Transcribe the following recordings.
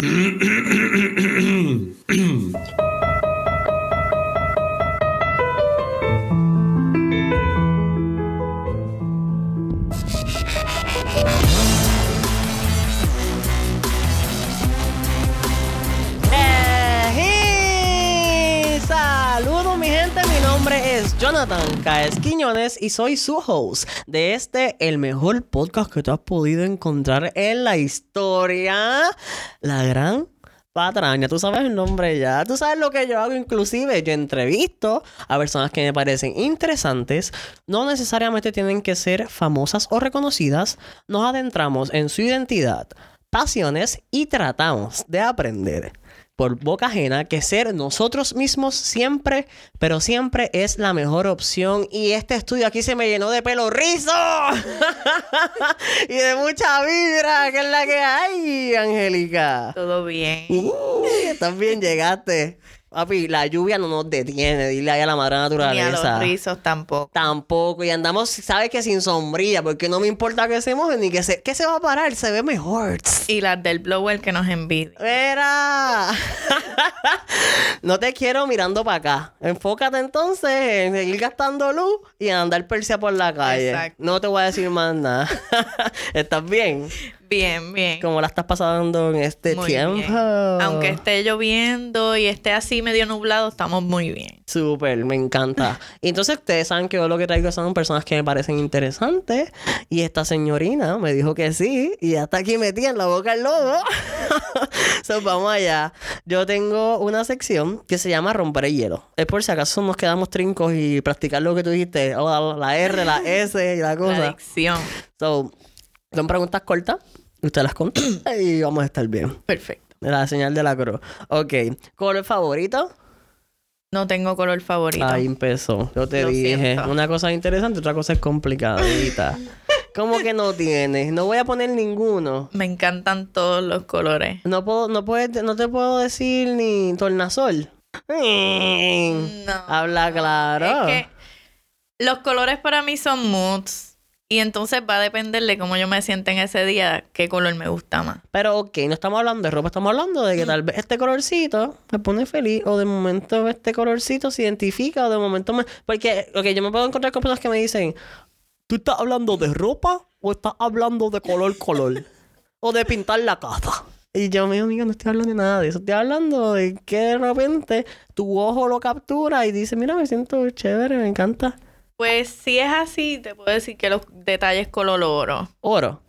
嗯 Y soy su host de este, el mejor podcast que tú has podido encontrar en la historia, La Gran Patraña. Tú sabes el nombre ya, tú sabes lo que yo hago. Inclusive, yo entrevisto a personas que me parecen interesantes, no necesariamente tienen que ser famosas o reconocidas, nos adentramos en su identidad, pasiones y tratamos de aprender por boca ajena que ser nosotros mismos siempre, pero siempre es la mejor opción. Y este estudio aquí se me llenó de pelo rizo y de mucha vibra, que es la que hay, Angélica. Todo bien. Uh, también llegaste. Papi, la lluvia no nos detiene, dile ahí a la madre Ni a naturaleza. los rizos tampoco. Tampoco, y andamos, ¿sabes que Sin sombrilla, porque no me importa que se mojen ni que se, que se va a parar, se ve mejor. Y las del blower que nos envidia. Mira, no te quiero mirando para acá. Enfócate entonces en seguir gastando luz y en andar persia por la calle. Exacto. No te voy a decir más nada. ¿Estás bien? Bien, bien. ¿Cómo la estás pasando en este Muy tiempo? bien. Aunque esté lloviendo y esté así medio nublado, estamos muy bien. Súper, me encanta. Y entonces ustedes saben que yo lo que traigo son personas que me parecen interesantes. Y esta señorina me dijo que sí. Y ya está aquí metida en la boca el lobo. so, vamos allá. Yo tengo una sección que se llama Romper el hielo. Es por si acaso nos quedamos trincos y practicar lo que tú dijiste. o la, la R, la S y la La cosa. adicción. So, son preguntas cortas. Usted las contesta y vamos a estar bien. Perfecto. La señal de la cruz. Ok. ¿Color favorito? No tengo color favorito. Ahí empezó. Yo te Lo dije. siento. Una cosa es interesante, otra cosa es complicadita. ¿Cómo que no tienes? No voy a poner ninguno. Me encantan todos los colores. No puedo, no puedes, no te puedo decir ni tornasol. No. Habla claro. Es que los colores para mí son moods. Y entonces va a depender de cómo yo me sienta en ese día, qué color me gusta más. Pero ok, no estamos hablando de ropa, estamos hablando de que tal vez este colorcito me pone feliz o de momento este colorcito se identifica o de momento me... Porque, ok, yo me puedo encontrar con personas que me dicen, ¿tú estás hablando de ropa o estás hablando de color color? o de pintar la casa. Y yo, mi amigo, no estoy hablando de nada de eso. Estoy hablando de que de repente tu ojo lo captura y dice, mira, me siento chévere, me encanta. Pues si es así, te puedo decir que los detalles color oro. Oro.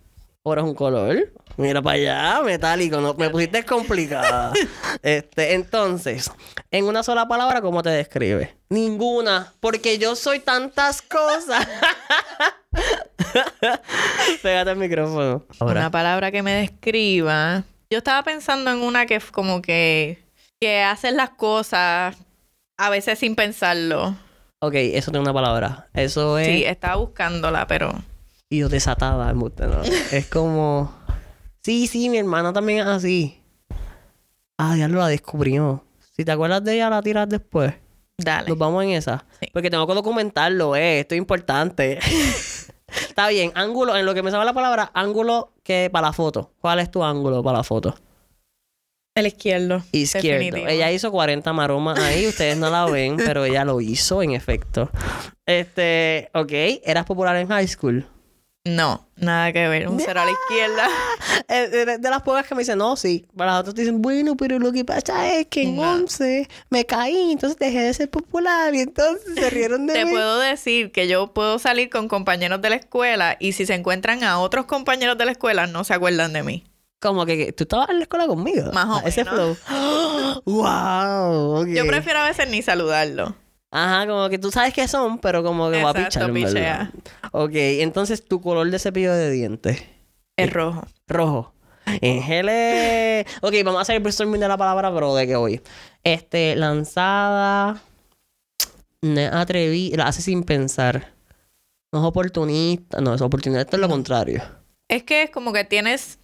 Oro es un color. Mira para allá, metálico. No, me pusiste complicada. este, entonces, en una sola palabra, ¿cómo te describe? Ninguna. Porque yo soy tantas cosas. Pégate el micrófono. Una palabra que me describa. Yo estaba pensando en una que es como que, que haces las cosas a veces sin pensarlo. Ok, eso tiene una palabra. Eso es. Sí, estaba buscándola, pero Y yo desatada, ¿no? es como. Sí, sí, mi hermana también es así. Ah, ya lo la descubrió. Si te acuerdas de ella, la tiras después. dale. Nos vamos en esa. Sí. Porque tengo que documentarlo, eh. Esto es importante. Está bien. Ángulo, en lo que me sabe la palabra, ángulo que para la foto. ¿Cuál es tu ángulo para la foto? El izquierdo. Izquierdo. Definitivo. Ella hizo 40 maromas ahí. Ustedes no la ven, pero ella lo hizo, en efecto. Este, ok. ¿Eras popular en high school? No, nada que ver. Un cero a la izquierda. Eh, de, de las pocas que me dicen, no, sí. Para las otras te dicen, bueno, pero lo que pasa es que en No. 11 me caí, entonces dejé de ser popular y entonces se rieron de Te mí. puedo decir que yo puedo salir con compañeros de la escuela y si se encuentran a otros compañeros de la escuela no se acuerdan de mí. Como que, tú estabas en la escuela conmigo. Más o Ah, Ese flow. wow. Yo prefiero a veces ni saludarlo. Ajá, como que tú sabes qué son, pero como que va a pichar, en pichea. Ok, entonces tu color de cepillo de dientes. Es rojo. Rojo. Ángeles. Ok, vamos a hacer el brainstorming de la palabra, pero de que hoy. Este, lanzada. No atreví. La hace sin pensar. No es oportunista. No, es oportunista. Esto es lo contrario. Es que es como que tienes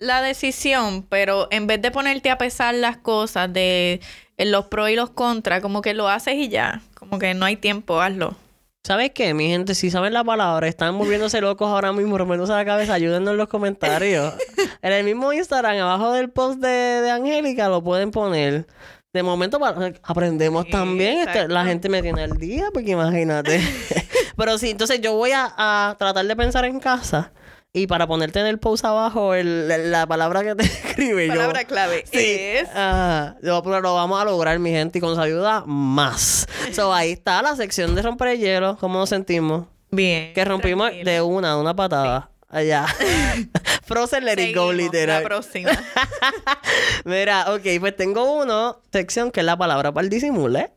la decisión, pero en vez de ponerte a pesar las cosas de eh, los pros y los contras, como que lo haces y ya. Como que no hay tiempo, hazlo. ¿Sabes qué, mi gente? Si saben la palabra, están moviéndose locos ahora mismo, rompiéndose la cabeza, ayúdennos en los comentarios. en el mismo Instagram, abajo del post de, de Angélica, lo pueden poner. De momento aprendemos Sí, también. este, la gente me tiene al día, porque imagínate. Pero sí, entonces yo voy a, a tratar de pensar en casa. Y para ponerte en el post abajo el- la, la palabra que te escribe yo. Palabra clave Sí. es... Ajá. Yo, pero lo vamos a lograr, mi gente, y con su ayuda, más. So, ahí está la sección de romper el hielo. ¿Cómo nos sentimos? Bien. Que rompimos tranquilo. de una, de una patada. Allá. Frozen let it go, Seguimos, literal. La próxima. Mira, ok, pues tengo uno, sección que es la palabra para el disimule.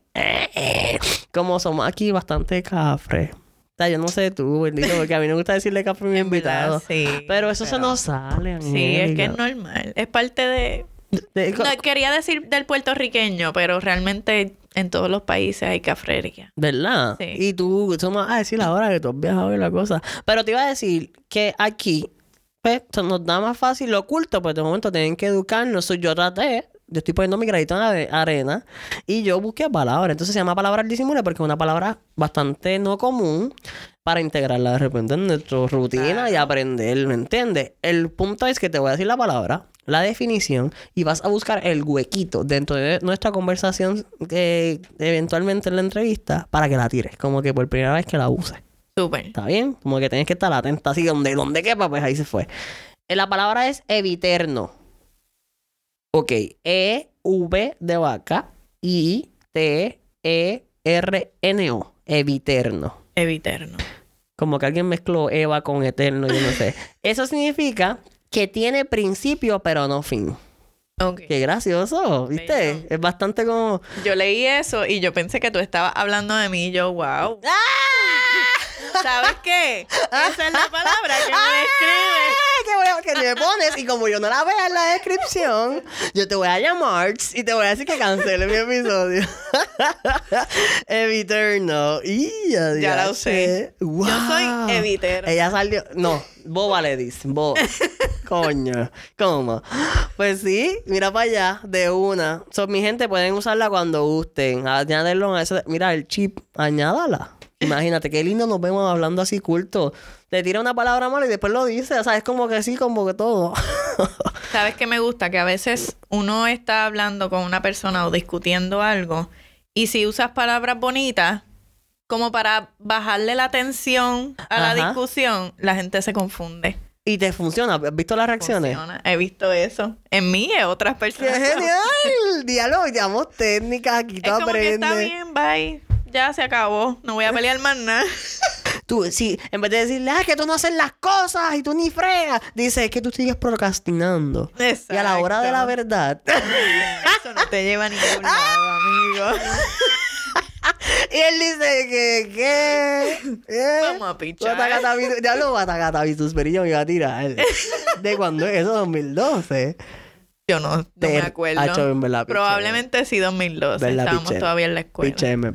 Como somos aquí bastante cafre. O sea, yo no sé tú, bendito, porque a mí me gusta decirle cafre a mi En verdad, invitado. sí, Pero eso se nos sale, Sí, es que es normal. Es parte de... De- No, quería decir del puertorriqueño, pero realmente en todos los países hay cafrería. ¿Verdad? Sí. Y tú, tú me vas a decir ahora que tú has viajado y la cosa. Pero te iba a decir que aquí, pues, nos da más fácil lo oculto, pues de momento tienen que educarnos. Yo traté, yo estoy poniendo mi granito en arena y yo busqué palabras. Entonces se llama palabra al disimule porque es una palabra bastante no común para integrarla de repente en nuestra rutina y aprender, ¿me entiendes? El punto es que te voy a decir la palabra, la definición y vas a buscar el huequito dentro de nuestra conversación que eventualmente en la entrevista para que la tires, como que por primera vez que la uses. Súper. ¿Está bien? Como que tienes que estar atenta así donde, donde quepa, pues ahí se fue. Eh, La palabra es eviterno. Ok, E, V de vaca, I, T, E, R, N, O. Eviterno. Eviterno. Como que alguien mezcló Eva con eterno, yo no sé. Eso significa que tiene principio pero no fin. Ok. Qué gracioso, ¿viste? Bello. Es bastante como... Yo leí eso y yo pensé que tú estabas hablando de mí y yo, wow. ¿Sabes qué? Esa es la palabra que me describe. Que, voy a- que me pones y como yo no la vea en la descripción, yo te voy a llamar y te voy a decir que cancele mi episodio. Eviterno. Y ya, Ya la usé. Wow. Yo soy Eviterno. Ella salió. No, boba le dice. Boba. Coño. ¿Cómo? Pues sí, mira para allá, de una. So, mi gente pueden usarla cuando gusten. Añadirlo a ese. Mira, el chip, añádala. Imagínate, qué lindo nos vemos hablando así culto. Te tira una palabra mala y después lo dice. O sea, es como que sí, como que todo. ¿Sabes qué me gusta? Que a veces uno está hablando con una persona o discutiendo algo y si usas palabras bonitas como para bajarle la tensión a la Ajá. discusión, la gente se confunde. y te funciona. ¿Has visto las reacciones? Funciona. He visto eso. En mí y en otras ¡Qué personas. genial! Diálogo, llamamos técnicas, aquí Es como que está bien, bye. Ya se acabó. No voy a pelear más nada. Tú, sí, en vez de decirle, ah, que tú no haces las cosas y tú ni fregas, dice, es que tú sigues procrastinando. Y a la hora de la verdad. Eso no te lleva a ningún lado, amigo. y él dice que, ¿qué? ¿Qué? Vamos a pichar. Ya lo batacatabitus, pero yo me iba a tirar. ¿De cuándo es eso? 2012. Yo no, no me acuerdo. Hacho, en verdad, piché. Probablemente sí 2012. ¿Verdad, Estábamos todavía en la escuela. Picheme.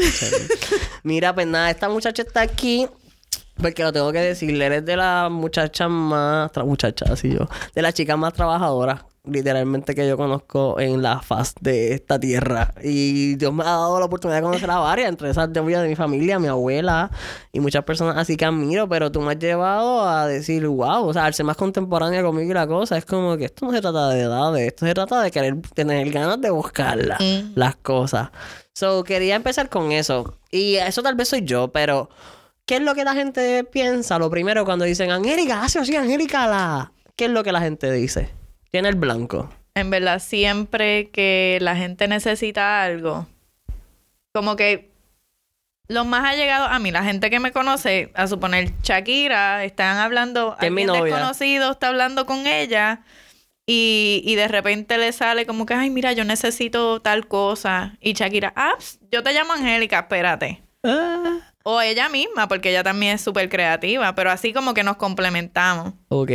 Mira, pues nada, esta muchacha está aquí. Porque lo tengo que decirle, eres de las muchachas más... Tra muchacha, así yo. De las chicas más trabajadoras, literalmente, que yo conozco en la faz de esta tierra. Y Dios me ha dado la oportunidad de conocer a varias. Entre esas, de mi familia, mi abuela y muchas personas así que admiro. Pero tú me has llevado a decir, wow, o sea, al ser más contemporánea conmigo y la cosa, es como que esto no se trata de edades. Esto se trata de querer tener ganas de buscarlas, Mm. las cosas. So, quería empezar con eso. Y eso tal vez soy yo, pero... ¿Qué es lo que la gente piensa? Lo primero cuando dicen, Angélica, hace así, Angélica, la... ¿Qué es lo que la gente dice? Tiene el blanco. En verdad, siempre que la gente necesita algo, como que los más allegados a mí, la gente que me conoce, a suponer Shakira, están hablando, Que es mi alguien novia. desconocido está hablando con ella y, y de repente le sale como que, ay, mira, yo necesito tal cosa. Y Shakira, ah, yo te llamo Angélica, espérate. Ah, O ella misma, porque ella también es súper creativa, pero así como que nos complementamos. ok.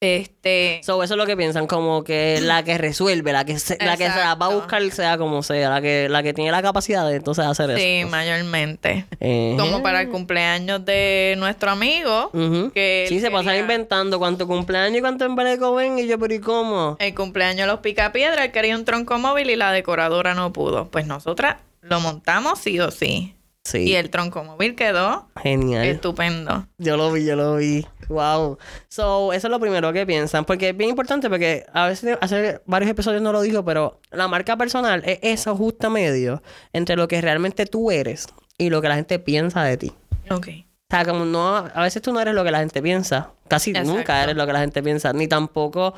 Este. So, eso es lo que piensan, como que la que resuelve, la que se, la que se la va a buscar sea como sea, la que, la que tiene la capacidad de entonces hacer eso. Sí, mayormente. Eh, Como para el cumpleaños de nuestro amigo. ujú. que Sí, se pasan quería- inventando cuánto cumpleaños y cuánto embeleco ven y yo, pero ¿y cómo? El cumpleaños de los Picapiedra, él quería un tronco móvil y la decoradora no pudo. Pues nosotras lo montamos sí o sí. Sí. Y el tronco móvil quedó Genial. estupendo. Yo lo vi, yo lo vi. Wow. So, eso es lo primero que piensan. Porque es bien importante, porque a veces, hace varios episodios no lo dijo, pero la marca personal es eso justo medio entre lo que realmente tú eres y lo que la gente piensa de ti. Ok. O sea, como no, a veces tú no eres lo que la gente piensa. Casi Exacto. nunca eres lo que la gente piensa. Ni tampoco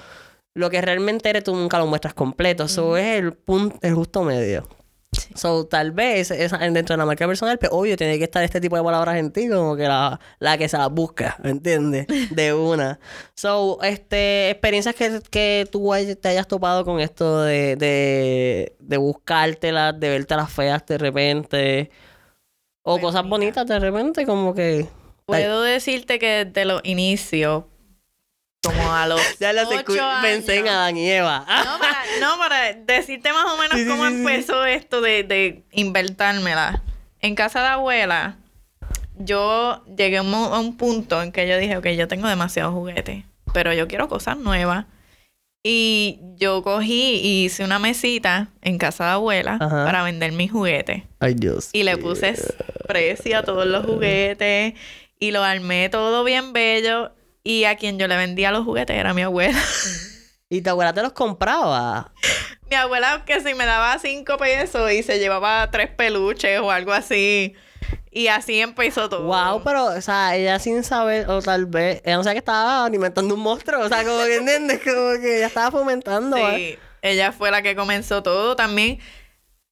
lo que realmente eres tú nunca lo muestras completo. Eso es el punto, el justo medio. So, tal vez esa- dentro de la marca personal, pues obvio, tiene que estar este tipo de palabras en ti, como que la, la que se las busca, ¿me entiendes? De una. So, este, experiencias que, que tú hay- te hayas topado con esto de, de, de buscártelas, de verte las feas de repente. O Pues cosas bonitas de repente, como que. Puedo decirte que desde los inicios, como a los Ya las pensé en años. Adán y Eva. No para, no, para decirte más o menos Sí, cómo sí, sí. empezó esto de, de inventármela. En casa de abuela, yo llegué a un, mo- a un punto en que yo dije, ok, yo tengo demasiados juguetes, pero yo quiero cosas nuevas. Y yo cogí y hice una mesita en casa de abuela Ajá. para vender mis juguetes. Ay, Dios. Y le puse precio a todos los juguetes y lo armé todo bien bello. Y a quien yo le vendía los juguetes era mi abuela. Y tu abuela te los compraba. Mi abuela que si me daba cinco pesos y se llevaba tres peluches o algo así. Y así empezó todo. Wow, pero, o sea, ella sin saber, o tal vez, ella no sabía que estaba alimentando un monstruo, o sea, como que entiendes, como que ella estaba fomentando. ¿eh? Sí, ella fue la que comenzó todo. También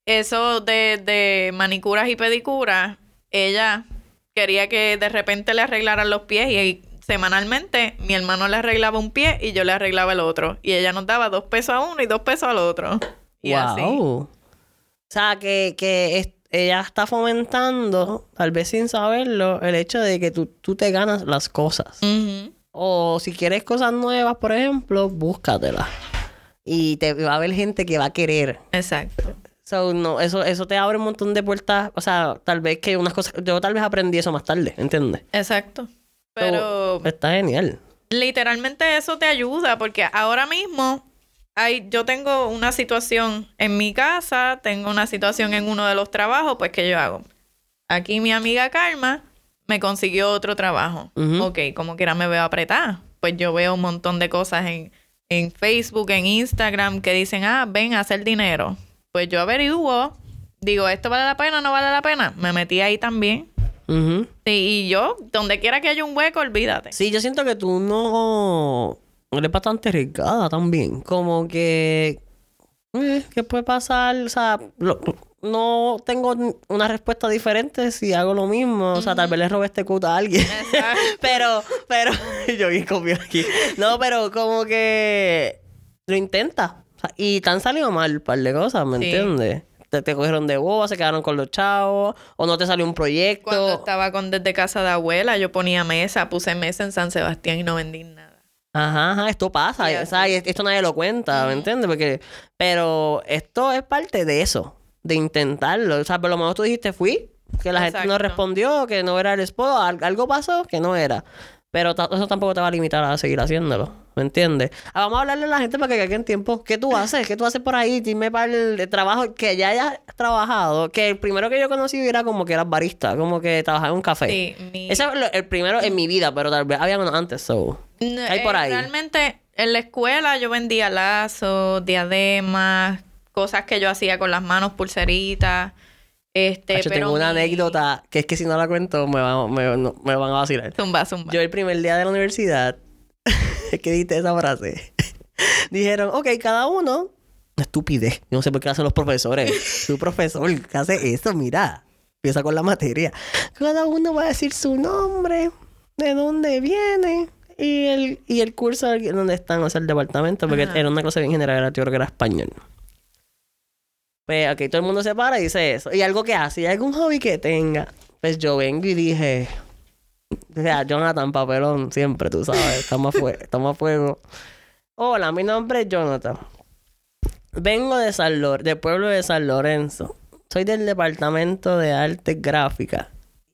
eso de, de manicuras y pedicuras, ella quería que de repente le arreglaran los pies y semanalmente mi hermano le arreglaba un pie y yo le arreglaba el otro. Y ella nos daba dos pesos a uno y dos pesos al otro. Y wow. así. O sea, que, que es- ella está fomentando, tal vez sin saberlo, el hecho de que tú, tú te ganas las cosas. O si quieres cosas nuevas, por ejemplo, búscatelas. Y te va a haber gente que va a querer. Exacto. So, no, eso, eso te abre un montón de puertas. O sea, tal vez que unas cosas. Yo tal vez aprendí eso más tarde, ¿entiendes? Exacto. Pero está genial. literalmente eso te ayuda porque ahora mismo hay, yo tengo una situación en mi casa, tengo una situación en uno de los trabajos, pues ¿qué yo hago? Aquí mi amiga Karma me consiguió otro trabajo. Ujú. Ok, como quiera me veo apretada. Pues yo veo un montón de cosas en, en Facebook, en Instagram que dicen, ah, ven a hacer dinero. Pues yo averiguo, digo, ¿esto vale la pena o no vale la pena? Me metí ahí también. Sí, y yo, donde quiera que haya un hueco, olvídate. Sí, yo siento que tú no eres bastante arriesgada también. Como que. eh, ¿Qué puede pasar? O sea, lo- no tengo una respuesta diferente si hago lo mismo. O sea, tal vez le robé este cut a alguien. Pero, pero. yo bien comido aquí. No, pero como que. Lo intenta. O sea, y te han salido mal un par de cosas, ¿me Sí. entiendes? Te, te cogieron de boba, se quedaron con los chavos, o no te salió un proyecto. Cuando estaba con desde casa de abuela, yo ponía mesa, puse mesa en San Sebastián y no vendí nada. Ajá, ajá, esto pasa, o sea, esto nadie lo cuenta, ¿me entiendes? Porque, pero esto es parte de eso, de intentarlo. O sea, por lo menos tú dijiste fui, que la gente no respondió, que no era el spot, al- algo pasó que no era. Pero eso tampoco te va a limitar a seguir haciéndolo, ¿me entiendes? Ah, vamos a hablarle a la gente para que caiga en tiempo. ¿Qué tú haces? ¿Qué tú haces por ahí? Dime para el, trabajo que ya hayas trabajado. Que el primero que yo conocí era como que eras barista, como que trabajaba en un café. Sí, mi- Ese es el primero en mi vida, pero tal vez había uno antes, so. No, hay por eh, ahí? Realmente, en la escuela yo vendía lazos, diademas, cosas que yo hacía con las manos, pulseritas. Este, Hacho, pero tengo una mi- anécdota que es que si no la cuento me, va- me- no- me van a vacilar. Zumba, zumba. Yo el primer día de la universidad, que diste esa frase, dijeron, ok, cada uno, una estupidez, yo no sé por qué hacen los profesores, tu profesor, ¿qué hace eso? Mira, empieza con la materia. Cada uno va a decir su nombre, de dónde viene y el, y el curso donde están, o sea, el departamento, porque Ajá. era una cosa bien general, era, yo creo que era español. Pues, ok, todo el mundo se para y dice eso. Y algo que hace, y algún hobby que tenga. Pues yo vengo y dije, o sea, Jonathan Papelón, siempre, tú sabes, estamos a, fue- estamos a fuego. Hola, mi nombre es Jonathan. Vengo de San Lor del pueblo de San Lorenzo. Soy del departamento de artes gráficas.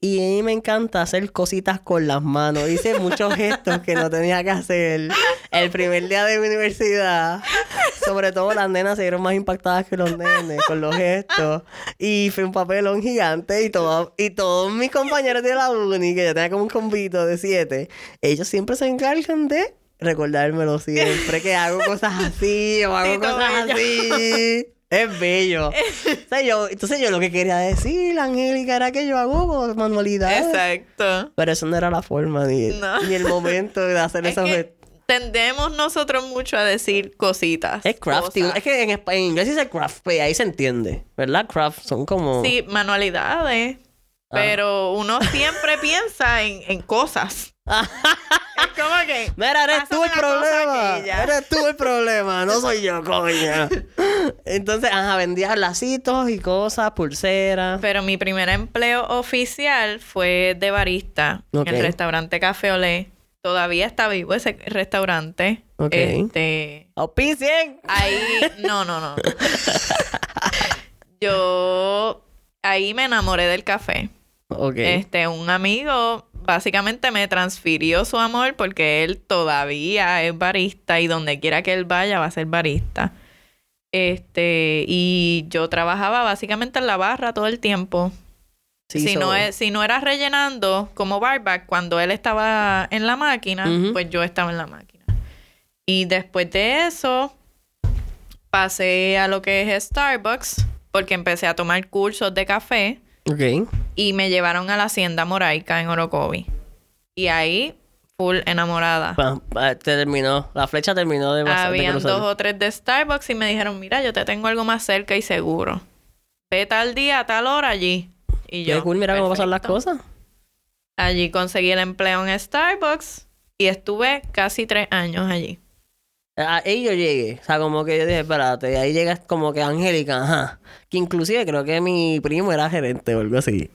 Y a mí me encanta hacer cositas con las manos. Hice muchos gestos que no tenía que hacer. El primer día de mi universidad, sobre todo las nenas se vieron más impactadas que los nenes con los gestos. Y fue un papelón gigante y, todo, y todos mis compañeros de la uni, que yo tenía como un convito de siete, ellos siempre se encargan de recordármelo siempre, que hago cosas así o hago cosas así. Es bello. O sea, yo, entonces yo lo que quería decir, Angélica, era que yo hago manualidades. Exacto. Pero eso no era la forma ni, No. ni el momento de hacer Es esa que tendemos nosotros mucho a decir cositas. Es crafting. cosas. Es que en, en inglés dice craft, pues ahí se entiende. ¿Verdad? Craft son como. Sí, manualidades. Ah. Pero uno siempre piensa en, en cosas. Es como que. Mira, eres tú el problema. Eres tú el problema, no soy yo, coña. Entonces, ajá, vendías lacitos y cosas, pulseras. Pero mi primer empleo oficial fue de barista en el restaurante Café Olé. Todavía está vivo ese restaurante. Ok. Este. ¡Auspicien! Ahí. No, no, no. Yo. Ahí me enamoré del café. Ok. Este, un amigo básicamente me transfirió su amor porque él todavía es barista y donde quiera que él vaya va a ser barista. Este, y yo trabajaba básicamente en la barra todo el tiempo. Sí, si, so- no es, si no era rellenando como barback, cuando él estaba en la máquina, pues yo estaba en la máquina. Y después de eso, pasé a lo que es Starbucks, porque empecé a tomar cursos de café Ok. Y me llevaron a la hacienda moraica en Orocovi. Y ahí, full enamorada. Pa- pa- te terminó. La flecha terminó de, pasar- Habían dos o tres de Starbucks y me dijeron, mira, yo te tengo algo más cerca y seguro. Ve tal día, a tal hora allí. Y yo, cool, mira cómo pasan las cosas. Allí conseguí el empleo en Starbucks y estuve casi tres años allí. Ahí yo llegué. O sea, como que yo dije, espérate. Y ahí llega como que Angélica, ajá. Que inclusive creo que mi primo era gerente o algo así.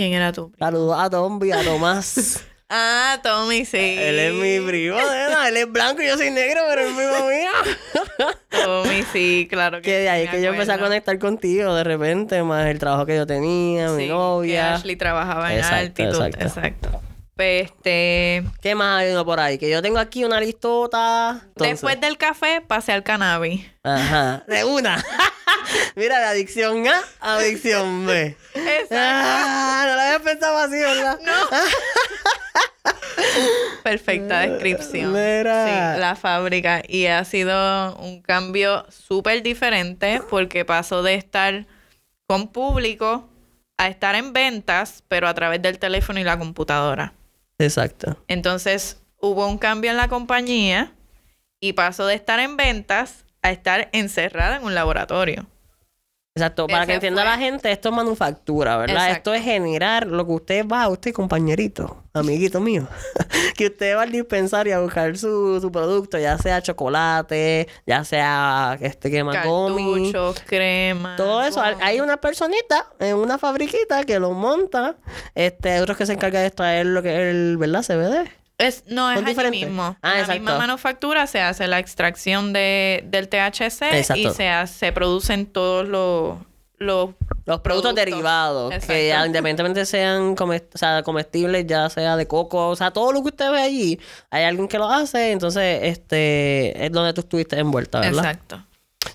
¿Quién era tú? Saludos a Tombi, a Tomás. Ah, Tommy, sí. Él es mi primo, nena. Él es blanco y yo soy negro, pero es primo mío. Tommy, sí, claro que que de ahí que yo empecé a conectar contigo de repente, más el trabajo que yo tenía, mi Sí, que novia. Ashley trabajaba en Exacto, Altitud. exacto. Exacto. Este... ¿Qué más hay uno por ahí? Que yo tengo aquí una listota. Entonces- Después del café pasé al cannabis. Ajá. De una. Mira, de adicción A a adicción B. Exacto. Ah, no lo había pensado así, ¿verdad? Perfecta descripción. Mira. Sí, la fábrica. Y ha sido un cambio súper diferente porque pasó de estar con público a estar en ventas, pero a través del teléfono y la computadora. Exacto. Entonces hubo un cambio en la compañía y pasó de estar en ventas a estar encerrada en un laboratorio. Exacto. Para Ese que entienda fue. la gente, esto es manufactura, ¿verdad? Exacto. Esto es generar lo que usted va, usted compañerito, amiguito mío, que usted va al dispensario a buscar su, su producto, ya sea chocolate, ya sea este que. Cartuchos, crema. Todo eso, hay- una personita en una fabriquita que lo monta. Este, otros que se encargan de extraer lo que es el, ¿verdad? CBD. Es, no, es allí diferentes. mismo. Ah, en la exacto. misma manufactura se hace la extracción de, del THC Exacto. y se, hace- se producen todos los, los Los productos, Productos. derivados, Exacto. que ya independientemente sean come- o sea, comestibles, ya sea de coco, o sea, todo lo que usted ve allí, hay alguien que lo hace, entonces este es donde tú estuviste envuelta, ¿verdad? Exacto.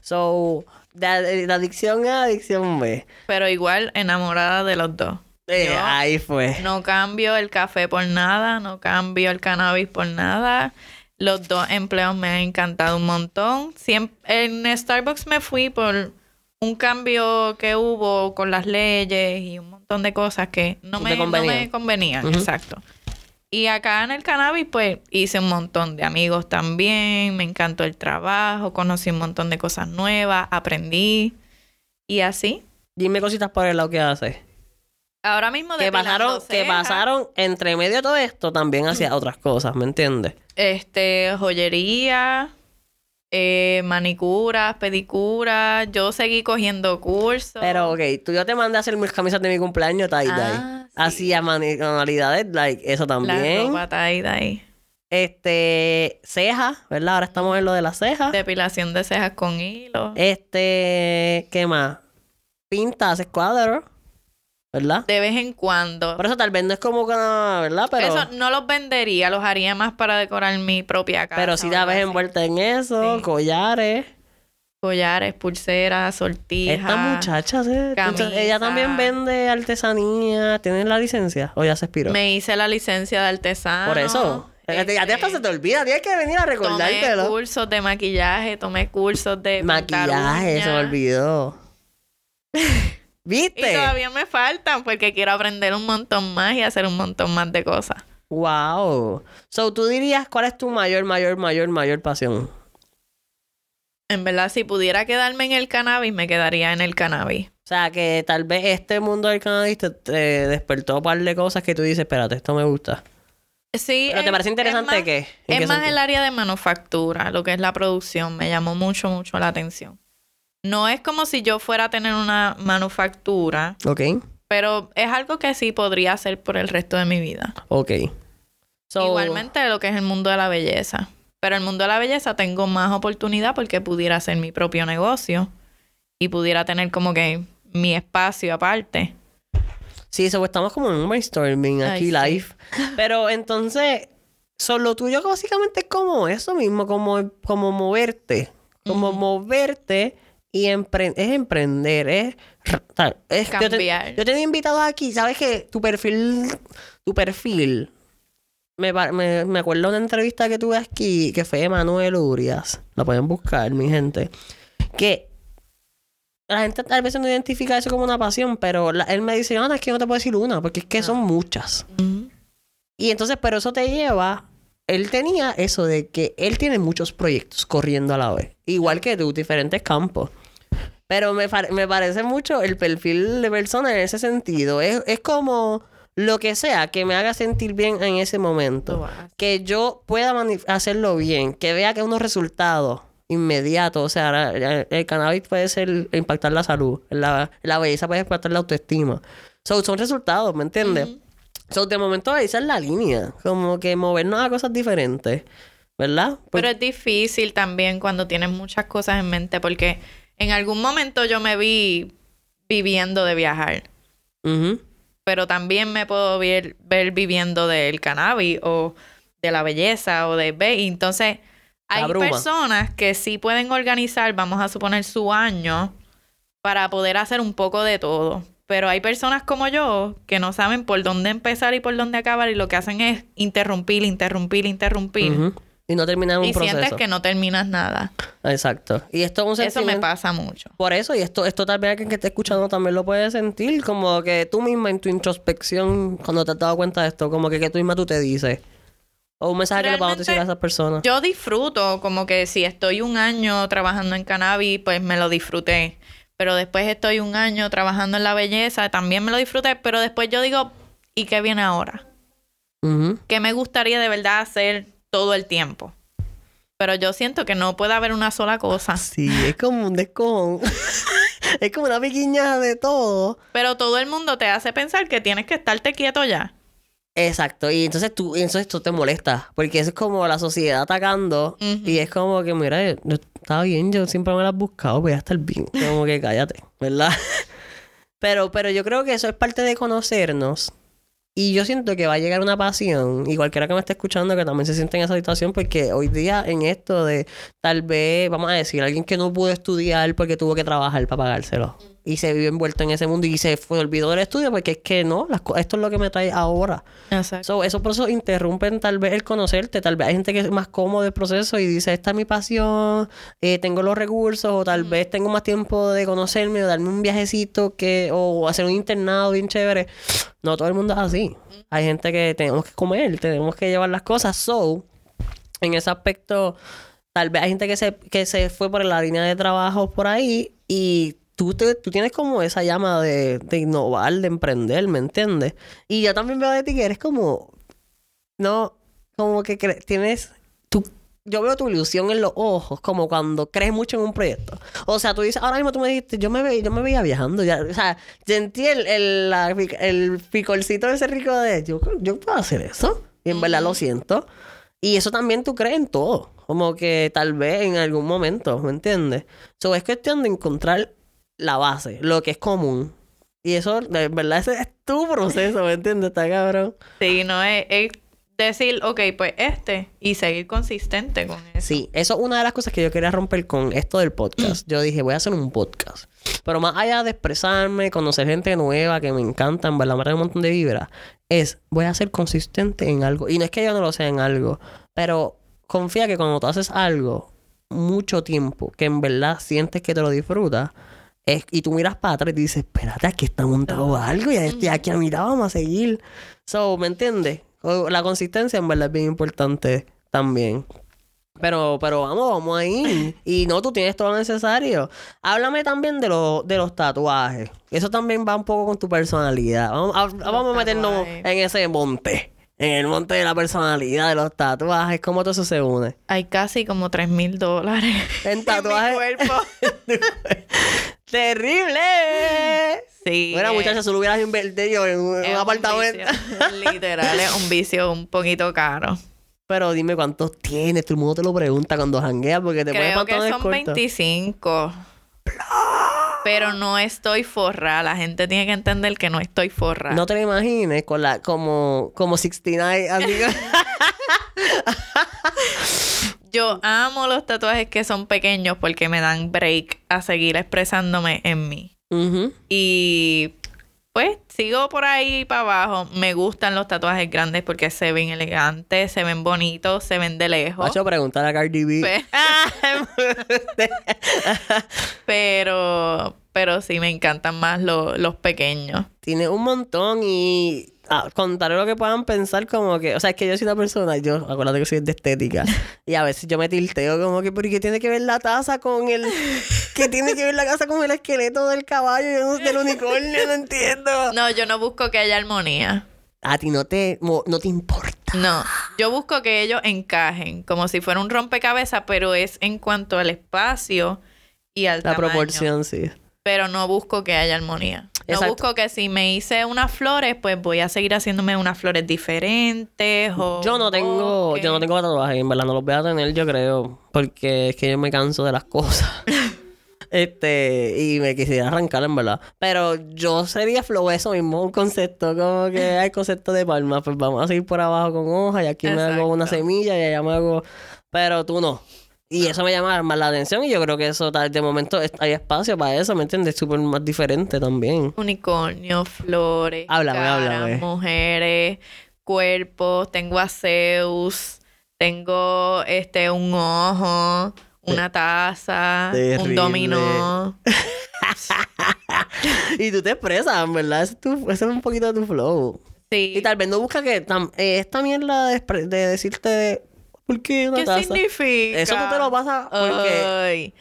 So, de, de adicción A, adicción B. Pero igual enamorada de los dos. Eh, Yo ahí fue. No cambio el café por nada, no cambio el cannabis por nada. Los dos empleos me han encantado un montón. Siem- en Starbucks me fui por un cambio que hubo con las leyes y un montón de cosas que no me, no convenían. me convenían. Ujú. Exacto. Y acá en el cannabis, pues hice un montón de amigos también. Me encantó el trabajo, conocí un montón de cosas nuevas, aprendí. Y así. Dime cositas por el lado que hace. Ahora mismo Que pasaron, que cejas. pasaron entre medio de todo esto también hacia otras cosas, ¿me entiendes? Este, joyería, eh, manicuras, pedicuras. Yo seguí cogiendo cursos. Pero, ok, tú yo te mandé a hacer mis camisas de mi cumpleaños tie-dye. Ah, sí. Hacía manualidades, like, eso la también. ropa tie-dye. Este, cejas, ¿verdad? Ahora estamos en lo de las cejas. Depilación de cejas con hilo. Este, ¿qué más? Pintas, cuadros, ¿verdad? De vez en cuando. Por eso tal vez no es como que, ¿verdad? Pero, Eso no los vendería, los haría más para decorar mi propia casa. pero si algo ves envuelta en eso, Sí. collares. Collares, pulseras, sortijas. Esta muchacha. Entonces, ella también vende artesanía. ¿Tiene la licencia? ¿O ya se expiró? Me hice la licencia de artesano. Por eso. Ya te- ya te hasta Este, se te olvida. Tienes que venir a Tomé recordártelo. cursos de maquillaje, tomé cursos de Maquillaje, se me uñas. olvidó. Y ¿Viste? todavía me faltan porque quiero aprender un montón más y hacer un montón más de cosas. Wow. So, tú dirías, ¿cuál es tu mayor, mayor, mayor, mayor pasión? En verdad, si pudiera quedarme en el cannabis, me quedaría en el cannabis. O sea, que tal vez este mundo del cannabis te, te despertó un par de cosas que tú dices, espérate, esto me gusta. Sí. Pero ¿te parece interesante es más- qué? ¿En Es qué más sentido? el área de manufactura, lo que es la producción. Me llamó mucho, mucho la atención. No es como si yo fuera a tener una manufactura, Ok, pero es algo que sí podría hacer por el resto de mi vida. ok. So, Igualmente lo que es el mundo de la belleza. Pero el mundo de la belleza tengo más oportunidad porque pudiera hacer mi propio negocio y pudiera tener como que mi espacio aparte. Sí, so, estamos como en un brainstorming Ay, aquí sí. live. Pero entonces, solo tuyo básicamente es como eso mismo, como, como moverte. Como moverte y empre- es emprender, es, es yo te- Cambiar. Yo te, he invitado aquí, sabes que tu perfil, tu perfil, me, me, me acuerdo de una entrevista que tuve aquí, que fue de Manuel Urias, la pueden buscar, mi gente, que la gente tal vez no identifica eso como una pasión, pero la- él me dice, no, es que no te puedo decir una, porque es que son muchas. Ujú. Y entonces, pero eso te lleva. Él tenía eso de que él tiene muchos proyectos corriendo a la vez. Igual que tú, diferentes campos. Pero me, me parece mucho el perfil de persona en ese sentido. Es, es como lo que sea que me haga sentir bien en ese momento. Que yo pueda hacerlo bien. Que vea que unos resultados inmediatos. O sea, la- el cannabis puede ser impactar la salud. La, la belleza puede impactar la autoestima. So, son resultados, ¿me entiendes? So, de momento esa es la línea. Como que movernos a cosas diferentes. ¿Verdad? Pues, Pero es difícil también cuando tienes muchas cosas en mente porque en algún momento yo me vi viviendo de viajar, pero también me puedo ver, ver viviendo del cannabis o de la belleza o de... y Entonces, hay personas que sí pueden organizar, vamos a suponer, su año para poder hacer un poco de todo. Pero hay personas como yo que no saben por dónde empezar y por dónde acabar y lo que hacen es interrumpir, interrumpir, interrumpir. Y no terminar un Y proceso. sientes que no terminas nada. Exacto. Y esto es un Eso me sentimiento- pasa mucho. Por eso, y esto, esto tal vez alguien que esté escuchando también lo puede sentir, como que tú misma en tu introspección, cuando te has dado cuenta de esto, como que, que tú misma tú te dices. O un mensaje que le decir a Realmente, esas personas. Yo disfruto, como que si estoy un año trabajando en cannabis, pues me lo disfruté. Pero después estoy un año trabajando en la belleza, también me lo disfruté. Pero después yo digo, ¿y qué viene ahora? ¿Qué me gustaría de verdad hacer todo el tiempo? Pero yo siento que no puede haber una sola cosa. Sí, es como un descojón. es como una piquiña de todo. Pero todo el mundo te hace pensar que tienes que estarte quieto ya. Exacto, y entonces tú, y entonces esto te molesta, porque eso es como la sociedad atacando, y es como que, mira, yo, yo- está bien, yo siempre me la he buscado, voy a estar bien, como que cállate, ¿verdad? pero, pero yo creo que eso es parte de conocernos, y yo siento que va a llegar una pasión, y cualquiera que me esté escuchando que también se siente en esa situación, porque hoy día en esto de, tal vez, vamos a decir, alguien que no pudo estudiar porque tuvo que trabajar para pagárselo, y se vive envuelto en ese mundo, y se fue, olvidó del estudio, porque es que no, las esto es lo que me trae ahora. Exacto. So, esos procesos interrumpen tal vez el conocerte. Tal vez hay gente que es más cómodo del proceso y dice, esta es mi pasión, eh, tengo los recursos, o tal vez tengo más tiempo de conocerme, o darme un viajecito, que, o hacer un internado bien chévere. No todo el mundo es así. Hay gente que tenemos que comer, tenemos que llevar las cosas. So, en ese aspecto, tal vez hay gente que se, que se fue por la línea de trabajo por ahí y tú, te- tú tienes como esa llama de, de innovar, de emprender, ¿me entiendes? Y yo también veo de ti que eres como, no, como que tienes, tú, yo veo tu ilusión en los ojos, como cuando crees mucho en un proyecto. O sea, tú dices, ahora mismo tú me dijiste, yo me, ve, yo me veía viajando, ya, o sea, sentí el, el, la el picorcito ese rico de, yo, yo puedo hacer eso, y en verdad lo siento. Y eso también tú crees en todo. Como que tal vez en algún momento, ¿me entiendes? So, es cuestión de encontrar la base, lo que es común. Y eso, de verdad, ese es tu proceso, ¿me entiendes? Está cabrón. Sí, no es, es decir, ok, pues este y seguir consistente con eso. Sí, eso es una de las cosas que yo quería romper con esto del podcast. Yo dije, voy a hacer un podcast. Pero más allá de expresarme, conocer gente nueva que me encanta, en verdad me un montón de vibra, es voy a ser consistente en algo. Y no es que yo no lo sea en algo, pero confía que cuando tú haces algo mucho tiempo, que en verdad sientes que te lo disfrutas, es, y tú miras para atrás y dices, espérate, aquí está montado algo y aquí a mirar, vamos a seguir. So, ¿me entiendes? La consistencia en verdad es bien importante también. Pero, pero vamos, vamos ahí. Y no, tú tienes todo lo necesario. Háblame también de, los de los tatuajes. Eso también va un poco con tu personalidad. Vamos, a, vamos a meternos en ese monte. En el monte de la personalidad, de los tatuajes. ¿Cómo todo eso se une? Hay casi como 3 mil dólares En mi tatuajes. cuerpo. ¡Terrible! Sí. Bueno, es- muchachos, solo hubieras invertido en un, un apartamento. vicio. Literal, es un vicio un poquito caro. Pero dime cuántos tienes. Todo el mundo te lo pregunta cuando jangueas porque te pones Creo que pantalones son cortos. 25. Pero no estoy forrada. La gente tiene que entender que no estoy forrada. No te lo imagines con la como como 69 así que- Yo amo los tatuajes que son pequeños porque me dan break a seguir expresándome en mí. Y pues sigo por ahí para abajo. Me gustan los tatuajes grandes porque se ven elegantes, se ven bonitos, se ven de lejos. Macho, preguntar a Cardi B. Pe- pero, pero sí me encantan más lo- los pequeños. Tiene un montón y ah, contaré lo que puedan pensar como que, o sea, es que yo soy una persona, yo, acuérdate que soy de estética y a veces yo me tilteo como que, ¿por qué tiene que ver la taza con el, que tiene que ver la casa con el esqueleto del caballo y del unicornio? No entiendo. No, yo no busco que haya armonía. A ti no te, no te importa. No, yo busco que ellos encajen, como si fuera un rompecabezas, pero es en cuanto al espacio y al La tamaño. proporción, sí. Pero no busco que haya armonía. No busco que si me hice unas flores, pues voy a seguir haciéndome unas flores diferentes o Yo no tengo, bosque. yo no tengo tatuajes, en verdad no los voy a tener, yo creo, porque es que yo me canso de las cosas. Este, y me quisiera arrancar, en verdad. Pero yo sería flow eso mismo, un concepto, como que hay concepto de palma, pues vamos a seguir por abajo con hoja y aquí me hago una semilla y allá me hago. Pero tú no. Y eso me llama más la atención y yo creo que eso, tal- de momento, hay espacio para eso, ¿me entiendes? Súper más diferente también. Unicornio, flores, Háblame, caras, háblame. mujeres, cuerpos, tengo a Zeus, tengo este un ojo, una taza, Terrible. un dominó. y tú te expresas, en verdad, ese es, tu- ese es un poquito de tu flow. Sí. Y tal vez no busca que tam- eh, esta mierda de decirte ¿por qué una ¿Qué taza? significa? Eso tú te lo pasas porque Ay.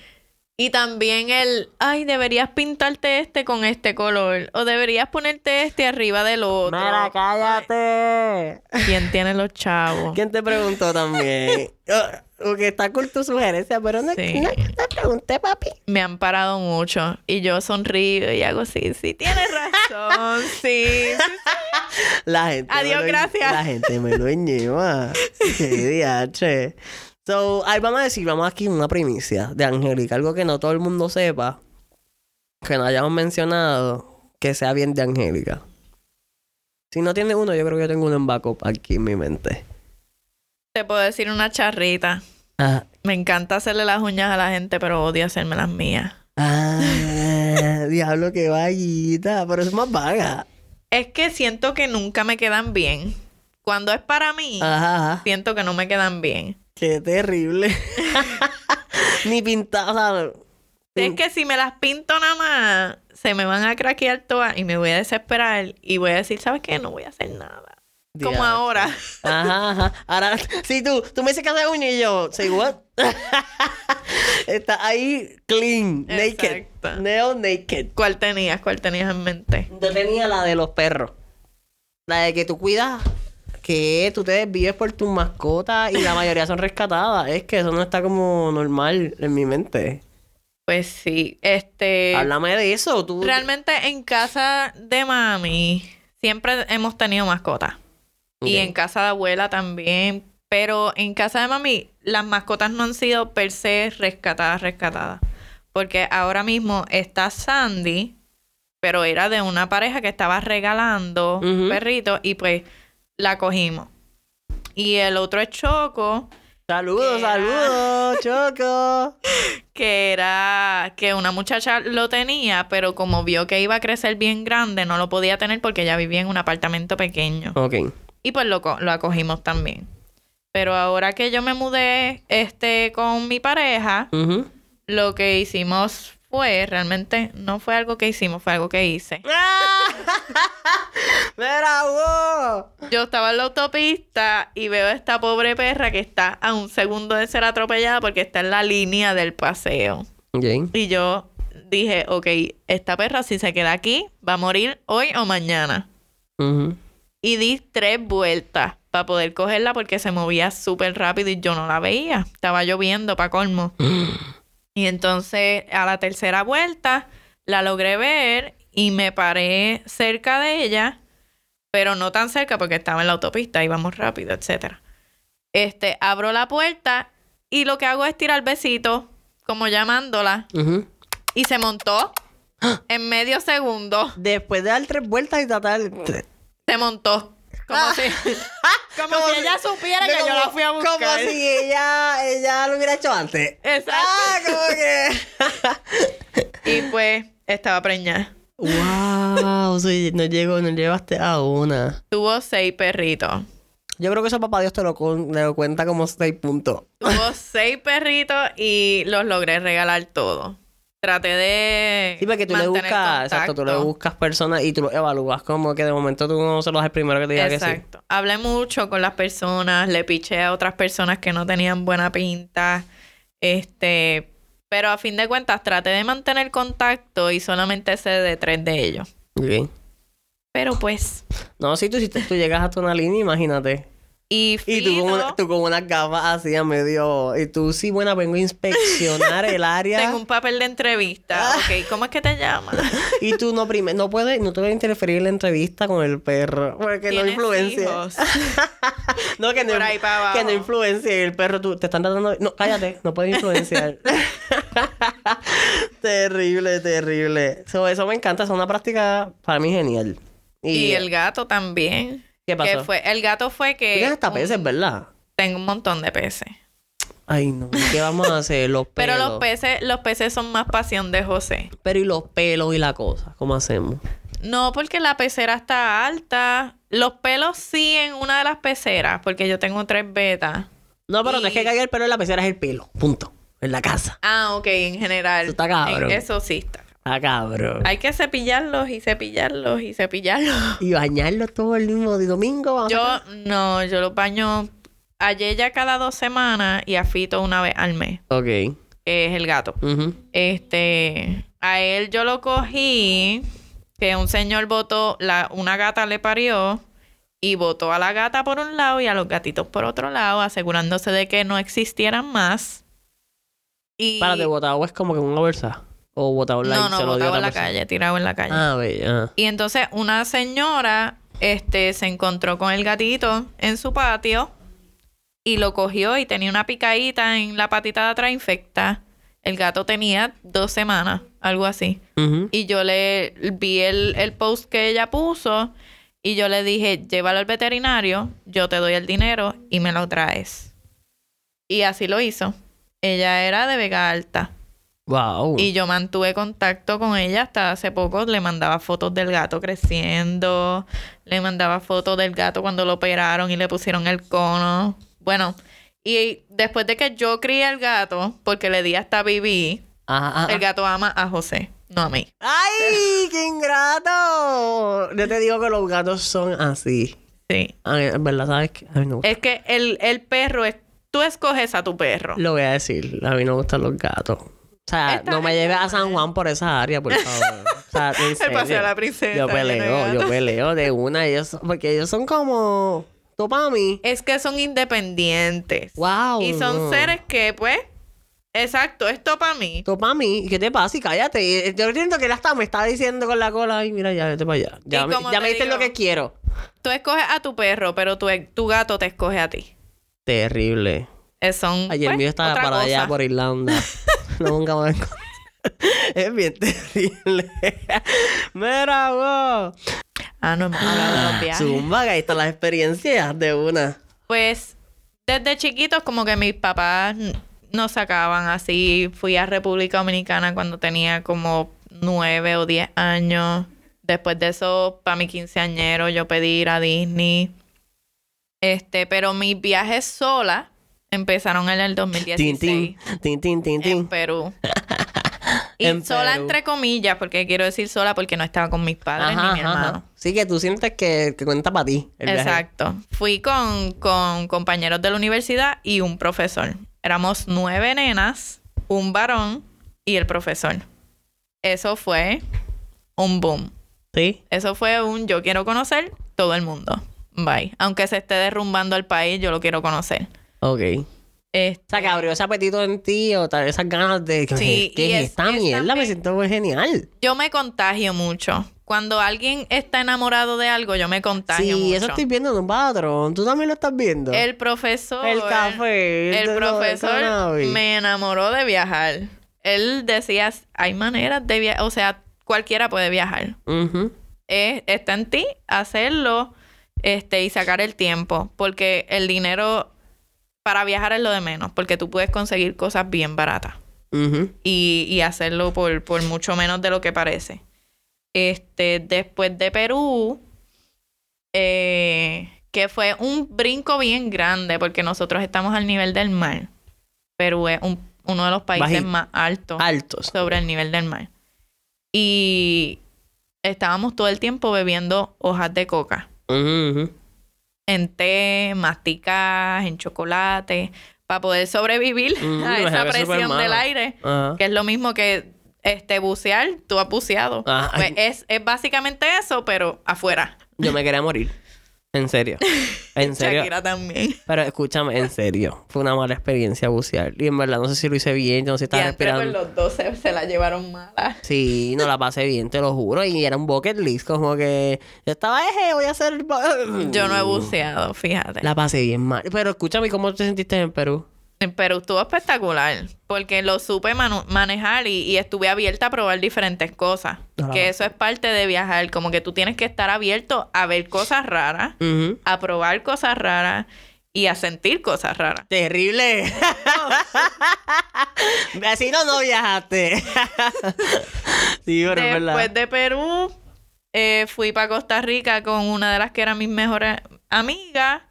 Y también el, ay, deberías pintarte este con este color. O deberías ponerte este arriba del otro. Mira, cállate. ¿Quién tiene los chavos? ¿Quién te preguntó también? Porque está con tu sugerencia, pero no, Sí. no te pregunté, papi. Me han parado mucho. Y yo sonrío y hago, sí, sí, tienes razón. sí, sí, sí. La gente. Adiós, lo- gracias. La gente me lo lleva. Qué. So, ahí vamos a decir, vamos aquí una primicia de Angélica, algo que no todo el mundo sepa, que no hayamos mencionado, que sea bien de Angélica. Si no tiene uno, yo creo que yo tengo uno en backup aquí en mi mente. Te puedo decir una charrita. Ah, Me encanta hacerle las uñas a la gente, pero odio hacerme las mías. ah diablo, qué vaguita, pero es más vaga. Es que siento que nunca me quedan bien. Cuando es para mí, Ajá, ajá. siento que no me quedan bien. Qué terrible. Ni pintado, o sea, Es que si me las pinto nada más, se me van a craquear todas y me voy a desesperar y voy a decir, ¿sabes qué? No voy a hacer nada. Como Diablo. ahora. Ajá, ajá. Ahora, si tú, tú me dices que haces uña y yo, say what? Está ahí clean, naked. Nail naked. ¿Cuál tenías? ¿Cuál tenías en mente? Yo tenía la de los perros. La de que tú cuidas que tú te desvíes por tus mascotas y la mayoría son rescatadas. Es que eso no está como normal en mi mente. Pues sí, este... Háblame de eso. Tú, Realmente en casa de mami siempre hemos tenido mascotas. Y en casa de abuela también. Pero en casa de mami las mascotas no han sido per se rescatadas, rescatadas. Porque ahora mismo está Sandy, pero era de una pareja que estaba regalando Ujú. perritos y pues la cogimos. Y el otro es Choco, Saludos, Era- saludos, Choco. que era que una muchacha lo tenía, pero como vio que iba a crecer bien grande, no lo podía tener porque ella vivía en un apartamento pequeño. Ok. Y pues lo, lo acogimos también. Pero ahora que yo me mudé este con mi pareja, lo que hicimos fue, realmente no fue algo que hicimos, fue algo que hice. ¡Mira, wow! Yo estaba en la autopista y veo a esta pobre perra que está a un segundo de ser atropellada porque está en la línea del paseo. Ok. Y yo dije, ok, esta perra si se queda aquí va a morir hoy o mañana. Ujú. Y di tres vueltas para poder cogerla porque se movía súper rápido y yo no la veía. Estaba lloviendo para colmo. Y entonces a la tercera vuelta la logré ver y me paré cerca de ella, pero no tan cerca porque estaba en la autopista, íbamos rápido, etcétera. Este, abro la puerta y lo que hago es tirar besito, como llamándola, y se montó en medio segundo. Después de dar tres vueltas y tratar... Se montó. Como si, como si ella supiera que yo la fui a buscar. Como si ella, ella lo hubiera hecho antes. Exacto. Ah, como que... Y pues estaba preñada. wow, sí, no llegó, no llevaste a una. Tuvo seis perritos. Yo creo que eso papá Dios te lo, te lo cuenta como seis puntos. Tuvo seis perritos y los logré regalar todos. Traté de. Sí, porque tú le buscas, exacto, tú le buscas personas y tú lo evalúas como que de momento tú no se das el primero que te diga que sí. Exacto. Hablé mucho con las personas, le piché a otras personas que no tenían buena pinta. Este. Pero a fin de cuentas traté de mantener contacto y solamente sé de tres de ellos. Ok. Pero pues. No, si tú, si tú llegas hasta una línea, imagínate. Y, Y tú con, una- tú con unas gafas así a medio... Y tú, sí, bueno, vengo a inspeccionar el área. Tengo un papel de entrevista. Ah. Ok, ¿cómo es que te llamas? Y tú no primero... No puedes... No te puedes interferir en la entrevista con el perro. Porque no ¿Tienes influencia. No, que no, Por ahí para abajo. que no influencia. Y el perro, tú te están tratando... No, cállate. No puedes influenciar. terrible, terrible. So, eso me encanta. Es una práctica para mí genial. Y el gato también. ¿Qué pasó? Que fue, el gato fue que. Tienes hasta un- peces, ¿verdad? Tengo un montón de peces. Ay, no. ¿Y ¿Qué vamos a hacer? Los pelos. Pero los peces, los peces son más pasión de José. Pero y los pelos y la cosa. ¿Cómo hacemos? No, porque la pecera está alta. Los pelos sí en una de las peceras, porque yo tengo tres betas. No, pero no es que caiga el pelo en la pecera, es el pelo. Punto. En la casa. Ah, ok, en general. Eso está cabrón. En- eso sí está. Ah, cabrón. Hay que cepillarlos y cepillarlos y cepillarlos. Y bañarlo todo el mismo de domingo. vamos Yo no, yo los baño a Yeya cada dos semanas y a Fito una vez al mes, Ok. que es el gato. Este, a él yo lo cogí, que un señor votó, la, una gata le parió y votó a la gata por un lado y a los gatitos por otro lado, asegurándose de que no existieran más. Y Párate, botado es como que un oversa. O botado like, no, no, se lo botado en la persona. calle, tirado en la calle. Ah, bella. Y entonces una señora este, se encontró con el gatito en su patio y lo cogió y tenía una picadita en la patita de atrás infecta. El gato tenía dos semanas, algo así. Y yo le vi el, el post que ella puso y yo le dije, llévalo al veterinario, yo te doy el dinero y me lo traes. Y así lo hizo. Ella era de Vega Alta. Wow. Y yo mantuve contacto con ella hasta hace poco. Le mandaba fotos del gato creciendo. Le mandaba fotos del gato cuando lo operaron y le pusieron el cono. Bueno, y después de que yo crié al gato, porque le di hasta vivir, Ajá, ajá. el gato ama a José, no a mí. ¡Ay! ¡Qué ingrato! Yo te digo que los gatos son así. Sí. A mí, en verdad, ¿sabes qué? A mí no Es que el, el perro es. Tú escoges a tu perro. Lo voy a decir. A mí no me gustan los gatos. O sea, no me lleves a San Juan por esa área, por favor. O sea, en El paseo serio. de la princesa. Yo peleo, yo peleo de una. Ellos, porque ellos son como... Tú para mí. Es que son independientes. Wow. Y son seres que, pues. Exacto, esto para mí. Tú para mí. ¿Qué te pasa? Y cállate. Yo siento que él hasta me está diciendo con la cola. Ay, mira, ya, vete para allá. Ya, me, ya me diste lo que quiero. Tú escoges a tu perro, pero tu, tu gato te escoge a ti. Terrible. Eh, son, Ayer pues, mío estaba para allá por Irlanda. no, nunca me es bien terrible. Mira, vos. Ah, no hemos hablado de los viajes. Zumba, que ahí están las experiencias de una. Pues desde chiquitos como que mis papás nos sacaban así. Fui a República Dominicana cuando tenía como nueve o diez años. Después de eso, para mi quinceañero, yo pedí ir a Disney. Este, pero mis viajes sola empezaron en el 2016 Tin, tin, tin, tin, tin, en. Perú. Y En sola Perú. entre comillas, porque quiero decir sola porque no estaba con mis padres Ajá, ni mi hermano. ajá. Sí, que tú sientes que, que cuenta para ti. el viaje. Exacto. Fui con, con compañeros de la universidad y un profesor. Éramos nueve nenas, un varón y el profesor. Eso fue un boom. Sí. Eso fue un yo quiero conocer todo el mundo. Bye. Aunque se esté derrumbando el país, yo lo quiero conocer. Ok. Este, O sea, que abrió ese apetito en ti o tal, esas ganas de que Sí, ¿qué es es- esta es mierda? Me siento muy genial. yo me contagio mucho. Cuando alguien está enamorado de algo, yo me contagio Sí, mucho. eso estoy viendo en un patrón. Tú también lo estás viendo. El profesor. El café, El profesor me enamoró de viajar. Él decía, hay maneras de viajar. O sea, cualquiera puede viajar. Ujú. Es- está en ti hacerlo este, y sacar el tiempo. Porque el dinero para viajar es lo de menos. Porque tú puedes conseguir cosas bien baratas. Y, y hacerlo por, por mucho menos de lo que parece. Este, después de Perú, eh, que fue un brinco bien grande, porque nosotros estamos al nivel del mar. Perú es un- uno de los países más altos Altos. sobre el nivel del mar. Y estábamos todo el tiempo bebiendo hojas de coca. En té, masticadas, en chocolate, para poder sobrevivir Mm, a esa presión del aire. Que es lo mismo que este bucear, tú has buceado. Ah, Pues es, es básicamente eso, pero afuera. Yo me quería morir. En serio. En serio. Shakira también. Pero escúchame, en serio. Fue una mala experiencia bucear. Y en verdad no sé si lo hice bien, yo no sé si estaba Y entre pues respirando. los dos se, se la llevaron mala. Sí, no la pasé bien, te lo juro. Y era un bucket list, como que yo estaba, eje, voy a hacer. Yo no he buceado, fíjate. La pasé bien mal. Pero escúchame, ¿cómo te sentiste en Perú? En Perú estuvo espectacular. Porque lo supe manejar y, y estuve abierta a probar diferentes cosas. Que eso es parte de viajar. Como que tú tienes que estar abierto a ver cosas raras, a probar cosas raras y a sentir cosas raras. Terrible. Así no, no viajaste. sí, pero es verdad. Después de Perú, eh, fui para Costa Rica con una de las que eran mis mejores amigas.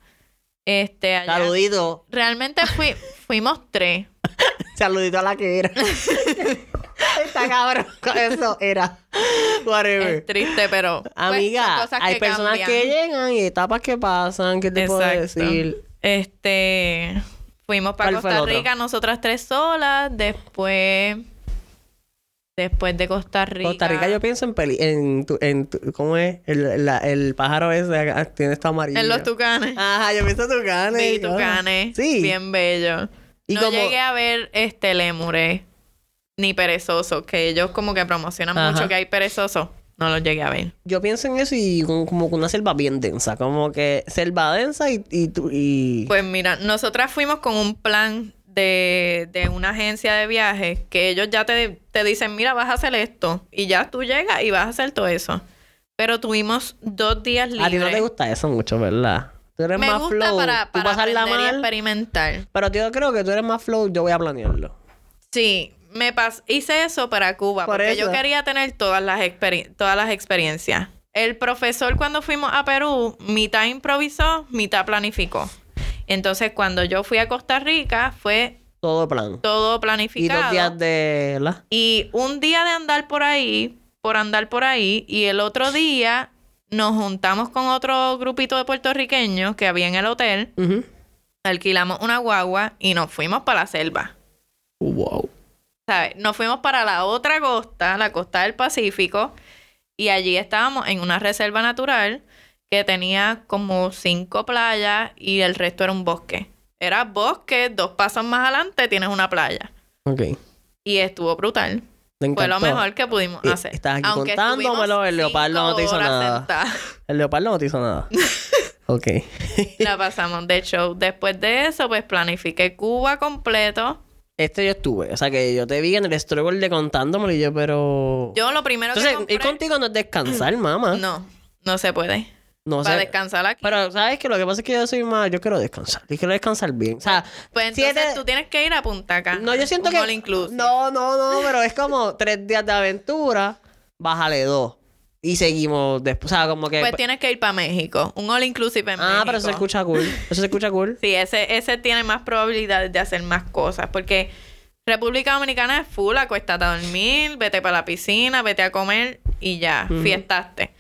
Este, allá- Saludito. Realmente fui, fuimos tres. Saludito a la que era. Está cabrón. Eso era. Whatever. Es triste, pero. pues, Amiga, hay que personas cambian. que llegan y etapas que pasan. ¿Qué te puedo decir? Este. Fuimos para ¿Cuál fue el Costa? Rica, nosotras tres solas. Después. Después de Costa Rica. Costa Rica yo pienso en peli... En, tu- en tu- ¿Cómo es? El, la- el pájaro ese tiene esto amarillo. En los tucanes. Ajá, yo pienso tucanes. Cosas. tucanes. Sí. Bien bello. Y no como- llegué a ver este lémures ni perezosos, que ellos como que promocionan Ajá. mucho que hay perezosos. No los llegué a ver. Yo pienso en eso y como con una selva bien densa. Como que selva densa y... y, y... Pues mira, nosotras fuimos con un plan de, de una agencia de viajes que ellos ya te, te dicen, mira, vas a hacer esto. Y ya tú llegas y vas a hacer todo eso. Pero tuvimos dos días libres. a ti no te gusta eso mucho, ¿verdad? Tú eres Me más gusta flow. para, tú para pasarla aprender y mal. experimentar. Pero yo creo que tú eres más flow. Yo voy a planearlo. Sí, me pas hice eso para Cuba Por porque eso. yo quería tener todas las, todas las experiencias. El profesor cuando fuimos a Perú, mitad improvisó, mitad planificó. Entonces, cuando yo fui a Costa Rica, fue Todo plan. todo Y planificado. dos días de... ¿verdad? Y un día de andar por ahí, por andar por ahí, y el otro día nos juntamos con otro grupito de puertorriqueños que había en el hotel, alquilamos una guagua y nos fuimos para la selva. Wow. ¿Sabes? Nos fuimos para la otra costa, la costa del Pacífico, y allí estábamos en una reserva natural que tenía como cinco playas y el resto era un bosque. Era bosque, dos pasos más adelante tienes una playa. Ok. Y estuvo brutal. Fue lo mejor que pudimos Eh, hacer. estás aquí Aunque contándomelo, el leopardo no te hizo nada. El leopardo no te hizo nada. ok. La pasamos de show. Después de eso, pues planifiqué Cuba completo. este yo estuve. O sea, que yo te vi en el struggle de contándomelo y yo, pero... Yo lo primero Entonces, que compré... ir contigo no es descansar, mamá. No, no se puede. No Para sé. descansar aquí. Pero, ¿sabes que Lo que pasa es que yo soy más... Yo quiero descansar. Y quiero descansar bien. O sea, Pues entonces siete- tú tienes que ir a Punta Cana. No, yo siento un que... inclusive. No, no, no. Pero es como tres días de aventura. Bájale dos. Y seguimos después. O sea, como que... Pues tienes que ir para México. Un all inclusive en ah, México. pero eso se escucha cool. Eso se escucha cool. Sí, ese, ese tiene más probabilidades de hacer más cosas. Porque República Dominicana es full, acuéstate a dormir, vete para la piscina, vete a comer y ya, fiestaste.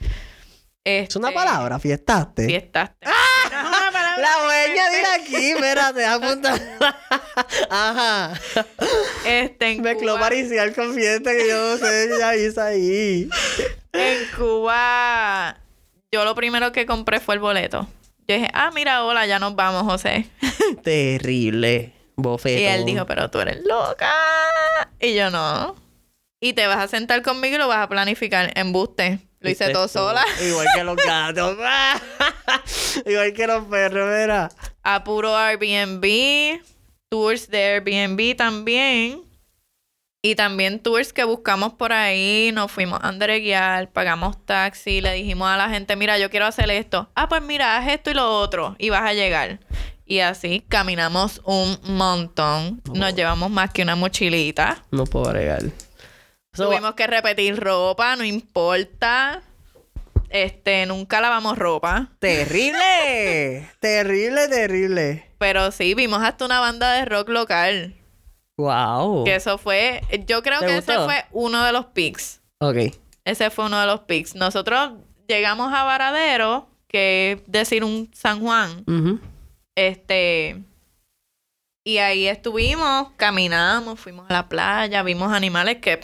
Es una Este, palabra, fiestaste. Fiestaste. No es una palabra La voy a añadir aquí, espérate, apunta. Ajá. Este, en Mezcló Cuba, paricial con fiesta que yo no sé ya hice ahí. en Cuba, yo lo primero que compré fue el boleto. Yo dije, ah, mira, hola, ya nos vamos, José. Terrible. Bofetón. Y él dijo, pero tú eres loca. Y yo no. Y te vas a sentar conmigo y lo vas a planificar. Embuste. Lo hice todo sola. Igual que los gatos. Igual que los perros, mira. A puro Airbnb. Tours de Airbnb también. Y también tours que buscamos por ahí. Nos fuimos a guiar, pagamos taxi. Le dijimos a la gente, mira, yo quiero hacer esto. Ah, pues mira, haz esto y lo otro. Y vas a llegar. Y así caminamos un montón. Nos llevamos más que una mochilita. No puedo bregar. Tuvimos que repetir ropa, no importa. Este, nunca lavamos ropa. Terrible. terrible, terrible. Pero sí, vimos hasta una banda de rock local. Wow. Que eso fue, yo creo ¿Te que gustó? ese fue uno de los picks. Ok. Ese fue uno de los picks. Nosotros llegamos a Varadero, que es decir un San Juan. Este. Y ahí estuvimos, caminamos, fuimos a la playa, vimos animales que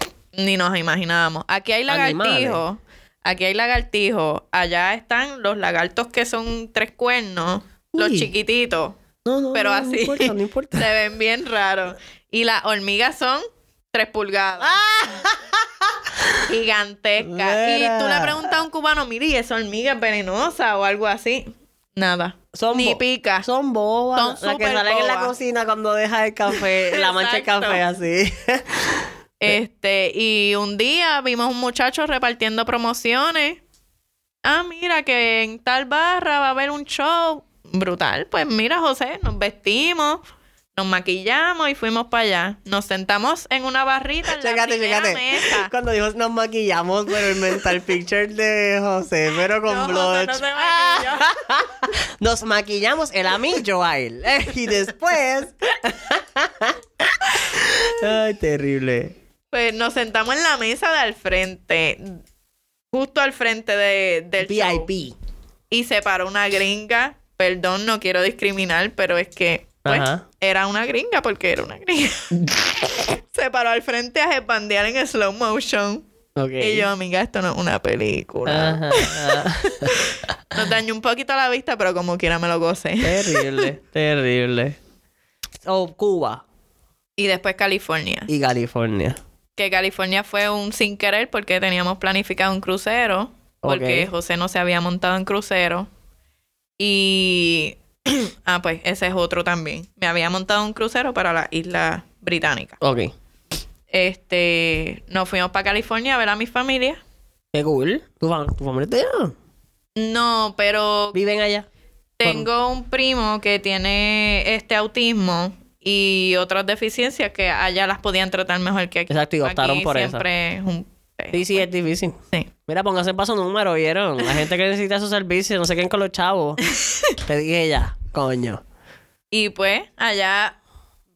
ni nos imaginábamos. Aquí hay lagartijos, aquí hay lagartijos, allá están los lagartos que son tres cuernos, los chiquititos, No, no, pero no, así No importa, no importa. se ven bien raros. Y las hormigas son tres pulgadas. Gigantescas. Y tú le Mira. preguntas a un cubano, mire, ¿y esa hormiga es venenosa o algo así? Nada. Son Ni pica. Son bobas. Son las que salen en la cocina cuando deja el café, la mancha de café así. Este, y un día vimos un muchacho repartiendo promociones. Ah, mira, que en tal barra va a haber un show. Brutal. Pues mira, José, nos vestimos, nos maquillamos y fuimos para allá. Nos sentamos en una barrita en la Chécate, primera chécate. mesa. Cuando dijo nos maquillamos, pero el mental picture de José, pero con No, blush. no. Nos maquillamos el a mí, Joel. y después. Ay, terrible. Pues nos sentamos en la mesa de al frente, justo al frente de, del show. VIP. Y se paró una gringa. Perdón, no quiero discriminar, pero es que pues, era una gringa porque era una gringa. se paró al frente a bandear en slow motion. Y yo, amiga, esto no es una película. Ajá, ajá. Nos dañó un poquito la vista, pero como quiera me lo gocé. terrible, terrible. Oh, Cuba Y después California. y California. Que California fue un sin querer porque teníamos planificado un crucero. Porque. José no se había montado en crucero. Y. ah, pues ese es otro también. Me había montado un crucero para la isla británica. Ok. Este. Nos fuimos para California a ver a mi familia. Qué cool. ¿Tu, fam- tu familia está allá? No, pero ¿Viven allá? tengo un primo que tiene este autismo y otras deficiencias que allá las podían tratar mejor que aquí. Exacto, y optaron Aquí por esa. siempre es un peo. Sí, sí, es difícil. Sí. Mira, póngase paso número, ¿vieron? La gente que necesita esos servicios, no sé quién con los chavos. Te dije ya, coño. Y pues allá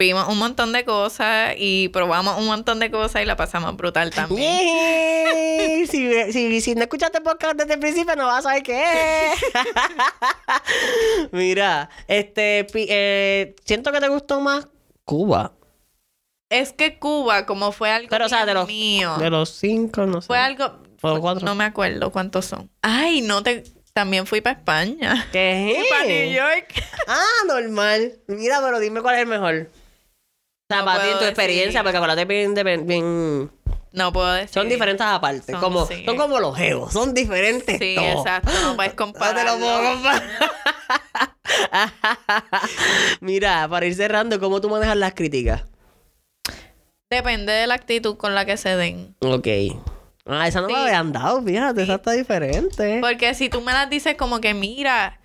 vimos un montón de cosas y probamos un montón de cosas y la pasamos brutal también. Si, si, si no escuchaste podcast desde el principio, no vas a saber qué es. Mira, este, eh, siento que te gustó más Cuba. Es que Cuba, como fue algo Pero, o sea, de los, mío, de los cinco, no sé. fue algo... ¿O cuatro? No me acuerdo cuántos son. Ay, no te... También fui para España. ¿Qué? Y para New York. Ah, normal. Mira, pero dime cuál es el mejor. Sea, No para ti, tu experiencia, porque acuérdate bien, bien, bien- No puedo decir. Son diferentes aparte. Son- como, sí. Son como los geos. Son diferentes. Sí, todos. exacto. No puedes No te lo puedo comparar. Mira, para ir cerrando, ¿cómo tú manejas las críticas? Depende de la actitud con la que se den. Ok. Ah, esa no me Sí. habían dado, fíjate, esa está diferente. Porque si tú me las dices como que, mira,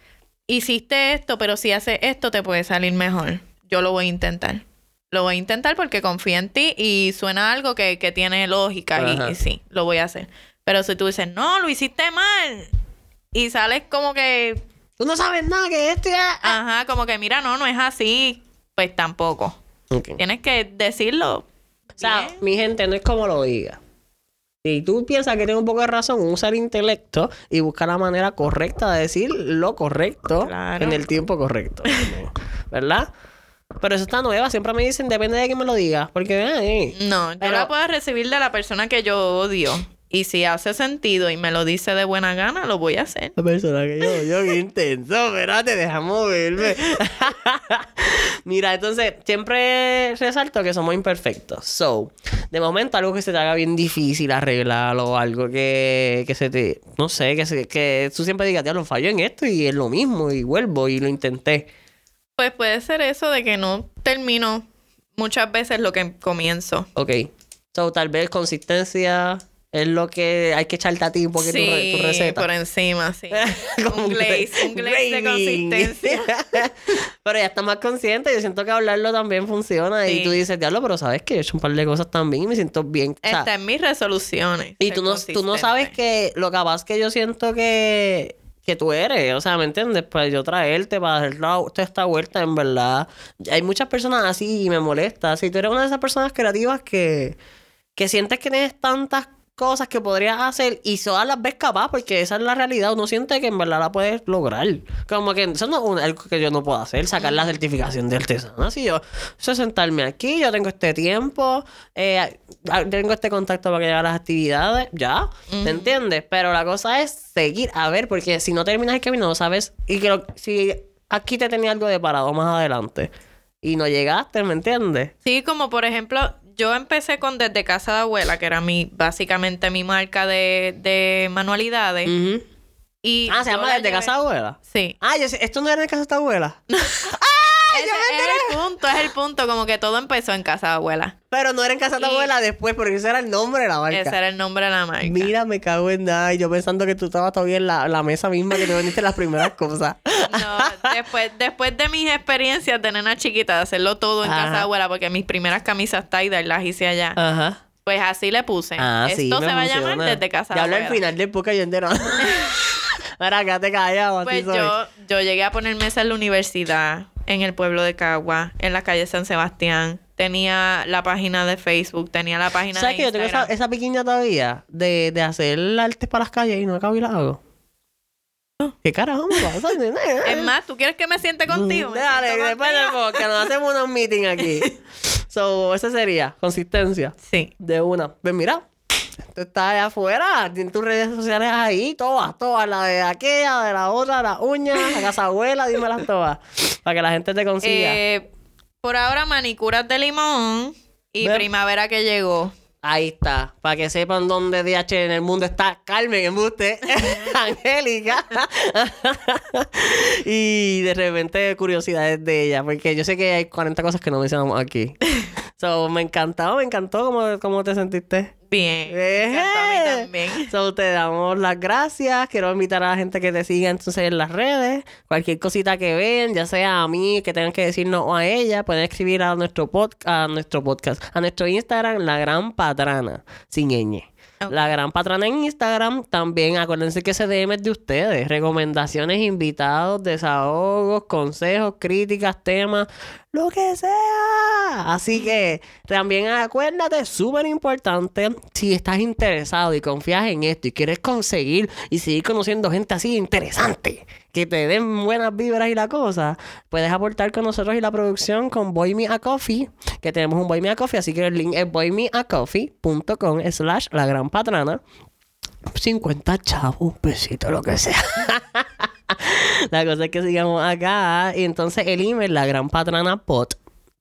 hiciste esto, pero si haces esto te puede salir mejor. Yo lo voy a intentar. Lo voy a intentar porque confío en ti y suena algo que, que tiene lógica y- sí, lo voy a hacer. Pero si tú dices, no, lo hiciste mal y sales como que, Tú no sabes nada que esto ya... ajá, como que, mira, no, no es así, pues tampoco. Tienes que decirlo. O sea, bien. mi gente, no es como lo diga. Si tú piensas que tienes un poco de razón, usa el intelecto y busca la manera correcta de decir lo correcto Claro. en el tiempo correcto. ¿Verdad? Pero eso está nueva. Siempre me dicen, depende de quién me lo diga. Porque, ay, No, yo Pero- la puedo recibir de la persona que yo odio. Y si hace sentido y me lo dice de buena gana, lo voy a hacer. La persona que yo, yo, qué intenso, espérate, deja moverme. Mira, entonces, siempre resalto que somos imperfectos. So, de momento, algo que se te haga bien difícil arreglarlo, algo que, que se te, no sé, que, se, que tú siempre digas, lo fallo en esto y es lo mismo, y vuelvo y lo intenté. Pues puede ser eso de que no termino muchas veces lo que comienzo. Ok. So, tal vez consistencia es lo que hay que echarte a ti un poquito tu, re- tu receta. por encima, sí. Un glaze, un glaze de consistencia. pero ya estás más consciente. Yo siento que hablarlo también funciona. Y tú dices, diablo, pero sabes que he hecho un par de cosas también y me siento bien. O sea, Está en mis resoluciones. y tú no, tú no sabes que lo capaz que yo siento que, que tú eres. O sea, ¿me entiendes? Pues yo traerte para hacer esta vuelta, en verdad. Hay muchas personas así y me molesta. Si tú eres una de esas personas creativas que, que sientes que tienes tantas cosas que podrías hacer y todas las ves capaz porque esa es la realidad. Uno siente que en verdad la puedes lograr. Como que eso no es algo que yo no puedo hacer, sacar la certificación de artesana. Si yo, es sentarme aquí, yo tengo este tiempo, eh, ah, tengo este contacto para que llegue a las actividades, ya, ¿te entiendes? Pero la cosa es seguir, a ver, porque si no terminas el camino, no sabes, y que lo- si aquí te tenía algo de parado más adelante y no llegaste, ¿me entiendes? Sí, como por ejemplo, yo empecé con Desde Casa de Abuela, que era mi, básicamente mi marca de, de manualidades. Ujú. y Ah, se llama la Desde llevé- casa de abuela. Sí. Ah, yo sé- esto no era en casa de abuela. Ese es el punto, es el punto, como que todo empezó en casa de abuela. Pero no era en casa de Y- abuela después, porque ese era el nombre de la marca. Ese era el nombre de la marca. Mira, me cago en nada. Y yo pensando que tú estabas todavía en la, la mesa misma que te vendiste las primeras cosas. No, después, después de mis experiencias de nena chiquita, de hacerlo todo en casa de abuela, porque mis primeras camisas tie las hice allá. Ajá. Pues así le puse. Ah, Esto sí, se va a llamar desde casa de Ya abuela. al final del podcast yo entero. Ahora, quédate callado, así Pues yo, yo llegué a poner mesa en la universidad, en el pueblo de Cagua, en la calle San Sebastián. Tenía la página de Facebook, tenía la página ¿Sabes de que yo tengo esa, esa piquiña todavía de, de hacer artes para las calles y no acabo y la hago? ¿Qué carajo me pasa? Es más, ¿tú quieres que me siente contigo? Me Mm, Dale, después del podcast nos hacemos unos meeting aquí. so, ese sería consistencia. Sí. De una. Pues mira, tú estás allá afuera, tienes tus redes sociales ahí, todas, todas, la de aquella, de la otra, las uñas, la casa abuela, dímelas todas, para que la gente te consiga. Eh, por ahora, manicuras de limón y Ve- primavera que llegó. Ahí está, para que sepan dónde DH en el mundo está Carmen Embuste, Angélica. y de repente curiosidades de ella, porque yo sé que hay 40 cosas que no mencionamos aquí. So, me encantó, me encantó cómo, cómo te sentiste. Bien. Me encantó a mí también. So, te damos las gracias. Quiero invitar a la gente que te siga entonces en las redes. Cualquier cosita que ven, ya sea a mí, que tengan que decirnos o a ella, pueden escribir a nuestro, pod a nuestro podcast, a nuestro Instagram, La Gran Patrana, sin ñ. La Gran Patrana en Instagram. También acuérdense que ese DM es de ustedes. Recomendaciones, invitados, desahogos, consejos, críticas, temas, lo que sea. Así que también acuérdate, súper importante, si estás interesado y confías en esto y quieres conseguir y seguir conociendo gente así interesante, que te den buenas vibras y la cosa, puedes aportar con nosotros y la producción con Boy Me a Coffee, que tenemos un Boy Me a Coffee, así que el link es boymeacoffee.com slash la gran patrana. 50 chavos, un pesito, lo que sea. la cosa es que sigamos acá. Y entonces el email, la gran patrana pot,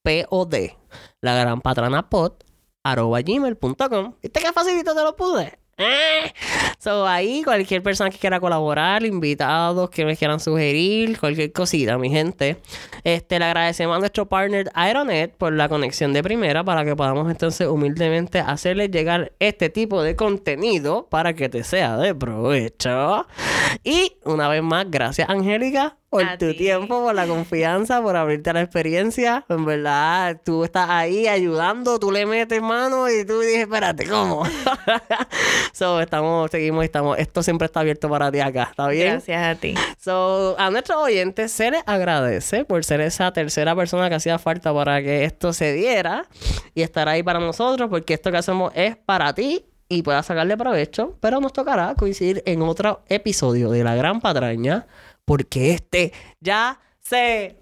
P-O-D, la gran patrana pot, arroba gmail.com. ¿Viste qué facilito te lo pude? So, ahí cualquier persona que quiera colaborar, invitados que me quieran sugerir, cualquier cosita, mi gente. Este, le agradecemos a nuestro partner Aeronet por la conexión de primera para que podamos entonces humildemente hacerles llegar este tipo de contenido para que te sea de provecho. Y una vez más, gracias Angélica por A tu ti. tiempo, por la confianza, por abrirte a la experiencia. En verdad, tú estás ahí ayudando, tú le metes mano y tú dices, espérate, ¿cómo? so, estamos, seguimos, estamos, esto siempre está abierto para ti acá, ¿está bien? Gracias a ti. So, a nuestros oyentes se les agradece por ser esa tercera persona que hacía falta para que esto se diera y estar ahí para nosotros, porque esto que hacemos es para ti y puedas sacarle provecho, pero nos tocará coincidir en otro episodio de La Gran Patraña, porque este ya se